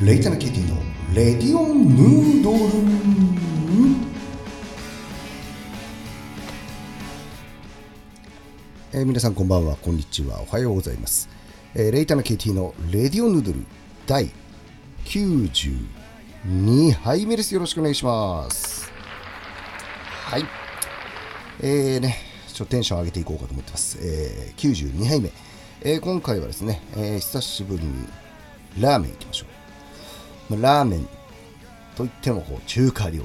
レイタナケティのレディオンヌードル。えー、皆さんこんばんはこんにちはおはようございます、えー、レイタナケティのレディオンヌードル第92杯目です。よろしくお願いします。はい。えーねちょっとテンション上げていこうかと思ってます、えー、92杯目、えー、今回はですね、えー、久しぶりにラーメン行きましょう。ラーメンといってもこう中華料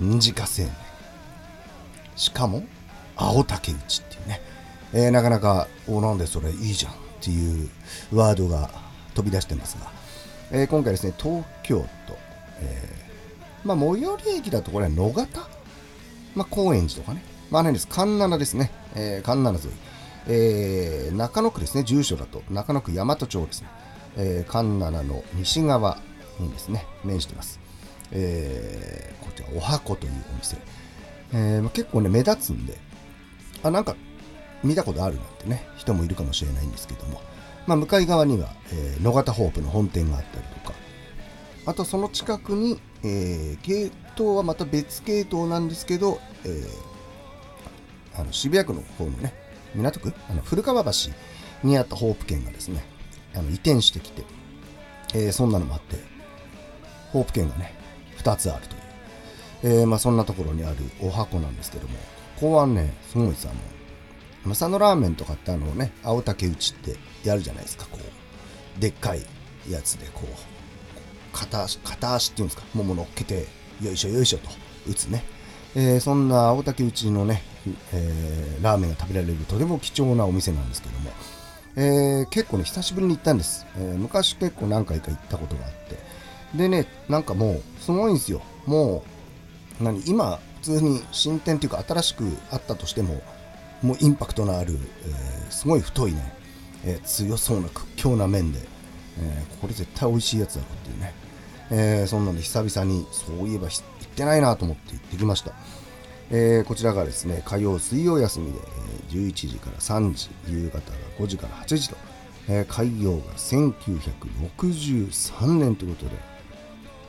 理。自家製麺。しかも、青竹打ちっていうね。えー、なかなか、お、なんでそれいいじゃんっていうワードが飛び出してますが、えー、今回ですね、東京都、えー、まあ、最寄り駅だとこれは野方、まあ、高円寺とかね、まあ、何です、環七ですね、えー、環七沿い。えー、中野区ですね、住所だと中野区大和町ですね、えー、環七の西側にですね、面してます。えー、こちら、おはこというお店。えー、結構ね、目立つんで、あ、なんか見たことあるなんてね、人もいるかもしれないんですけども、まあ、向かい側には、えー、野方ホープの本店があったりとか、あとその近くに、えー、系統はまた別系統なんですけど、えー、あの渋谷区の方のね、港区？あの古川橋にあったホープ券がですね、あの移転してきて、えー、そんなのもあって、ホープ券がね、2つあるという、えー、まあ、そんなところにあるお箱なんですけども、ここはね、すごいさ、もう、まさのラーメンとかってあのね、青竹打ちってやるじゃないですか、こう、でっかいやつでこう、片足、片足っていうんですか、もも乗っけて、よいしょよいしょと打つね。えー、そんな青竹打ちのね、えー、ラーメンが食べられるとても貴重なお店なんですけども、えー、結構ね、久しぶりに行ったんです、えー、昔結構何回か行ったことがあって。でね、なんかもう、すごいんですよ。もう、何、今、普通に新店っていうか新しくあったとしても、もうインパクトのある、えー、すごい太いね、え、強そうな屈強な麺で、え、これ絶対美味しいやつだろっていうね、え、そんなんで久々にそういえば行ってないなと思って行ってきました。えー、こちらがですね、火曜、水曜休みで、えー、11時から3時、夕方が5時から8時と、えー、開業が1963年ということで、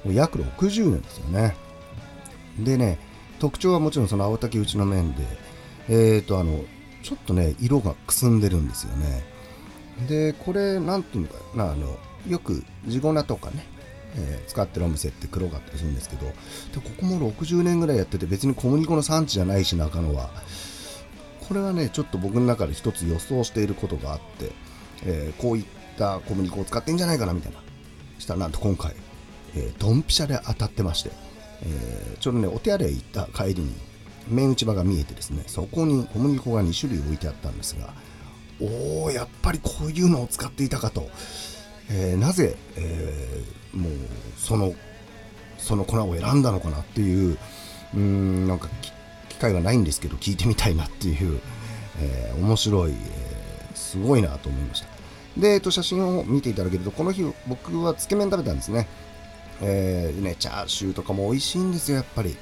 もう約60年ですよね。でね、特徴はもちろんその青竹打ちの面で、えーと、あの、ちょっとね、色がくすんでるんですよね。で、これ、なんていうのかな、あの、よく地粉とかね、えー、使ってるお店って黒かったりするんですけどでここも60年ぐらいやってて別に小麦粉の産地じゃないし中野はこれはねちょっと僕の中で一つ予想していることがあって、えー、こういった小麦粉を使ってんじゃないかなみたいなしたらなんと今回、えー、ドンピシャで当たってまして、え、ちょうどねお手洗い行った帰りに麺打ち場が見えてですねそこに小麦粉が2種類置いてあったんですがおおやっぱりこういうのを使っていたかと、えー、なぜ、えーもうそのその粉を選んだのかなっていううんなんか機会がないんですけど聞いてみたいなっていう、えー、面白い、えー、すごいなと思いました。で、えっと、写真を見ていただけるとこの日僕はつけ麺食べたんですね。えー、ねチャーシューとかも美味しいんですよやっぱり。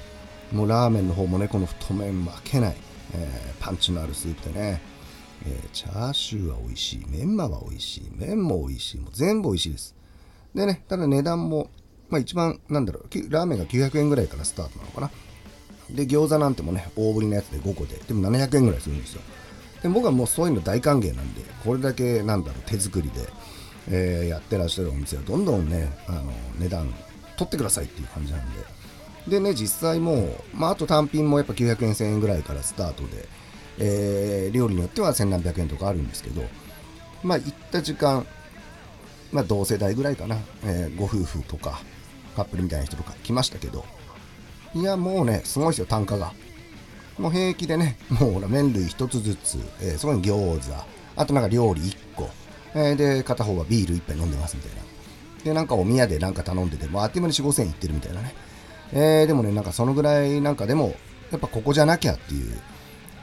もうラーメンの方もねこの太麺負けない、えー、パンチのあるスープでね、えー、チャーシューは美味しいメンマは美味しい麺も美味しいもう全部美味しいですでね、ただ値段も、まあ一番、なんだろう、ラーメンが900円ぐらいからスタートなのかな。で、餃子なんてもね、大ぶりのやつで5個で、でも700円ぐらいするんですよ。で、僕はもうそういうの大歓迎なんで、これだけ、なんだろう、手作りで、えー、やってらっしゃるお店はどんどんね、あの、値段取ってくださいっていう感じなんで。でね、実際もう、まああと単品もやっぱ900円、1000円ぐらいからスタートで、えー、料理によっては1000何百円とかあるんですけど、まあ行った時間、まあ、同世代ぐらいかな、えー、ご夫婦とかカップルみたいな人とか来ましたけどいやもうねすごいですよ単価が。もう平気でねもうほら麺類1つずつ、えー、そこに餃子あとなんか料理1個、えー、で片方はビール1杯飲んでますみたいな。でなんかお宮でなんか頼んでてもうあっという間に4 5千円いってるみたいなね。えー、でもねなんかそのぐらいなんかでもやっぱここじゃなきゃっていう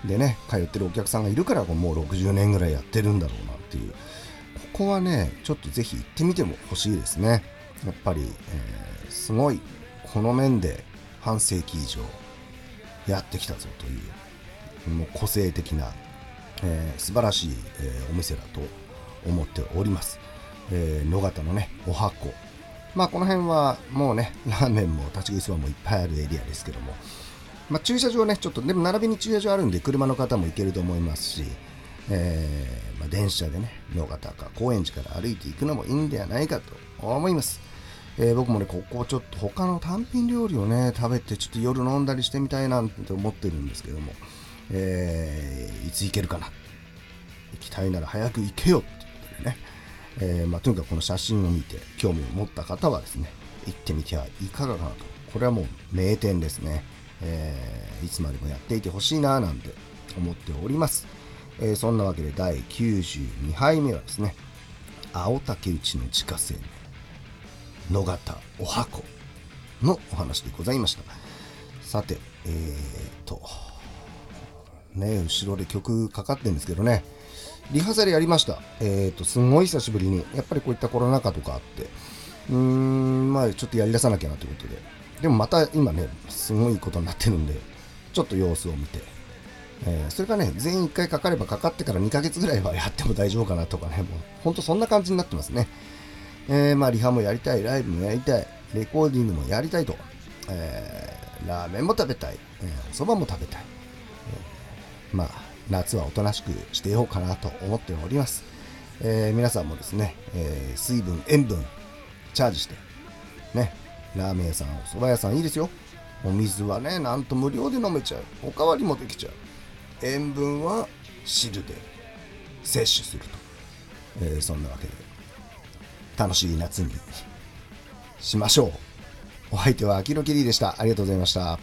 でね通ってるお客さんがいるからもう60年ぐらいやってるんだろうなっていうここはね、ちょっとぜひ行ってみても欲しいですね。やっぱり、えー、すごい、この面で半世紀以上やってきたぞという、もう個性的な、えー、素晴らしい、えー、お店だと思っております。えー、野方のねおはこまあこの辺はもうねラーメンも立ち食いそばもいっぱいあるエリアですけどもまあ、駐車場ねちょっとでも並びに駐車場あるんで車の方も行けると思いますし、えー、まあ、電車でね野方か高円寺から歩いていくのもいいんではないかと思いますえー、僕もね、ここちょっと他の単品料理をね、食べてちょっと夜飲んだりしてみたいなって思ってるんですけども、えー、いつ行けるかな。行きたいなら早く行けよってことでね、えー、まあ、とにかくこの写真を見て興味を持った方はですね、行ってみてはいかがかなと。これはもう名店ですね。えー、いつまでもやっていてほしいななんて思っております。えー、そんなわけで第92杯目はですね、青竹内の自家製麺。野方お箱のお話でございましたさてえーとね後ろで曲かかってるんですけどねリハーサルやりましたえーとすごい久しぶりにやっぱりこういったコロナ禍とかあってうーんまあちょっとやりださなきゃなということででもまた今ねすごいことになってるんでちょっと様子を見てえー、それがね、全員1回かかればかかってから2ヶ月ぐらいはやっても大丈夫かなとかね、もうほんとそんな感じになってますね。えー、まあ、リハもやりたい、ライブもやりたい、レコーディングもやりたいと、えー、ラーメンも食べたい、えー、お蕎麦も食べたい、えー、まあ、夏はおとなしくしてようかなと思っております。えー、皆さんもですね、えー、水分、塩分、チャージして、ね、ラーメン屋さん、お蕎麦屋さんいいですよ。お水はね、なんと無料で飲めちゃう。おかわりもできちゃう。塩分は汁で摂取すると。えー、そんなわけで。楽しい夏にしましょう。お相手はキロキリでした。ありがとうございました。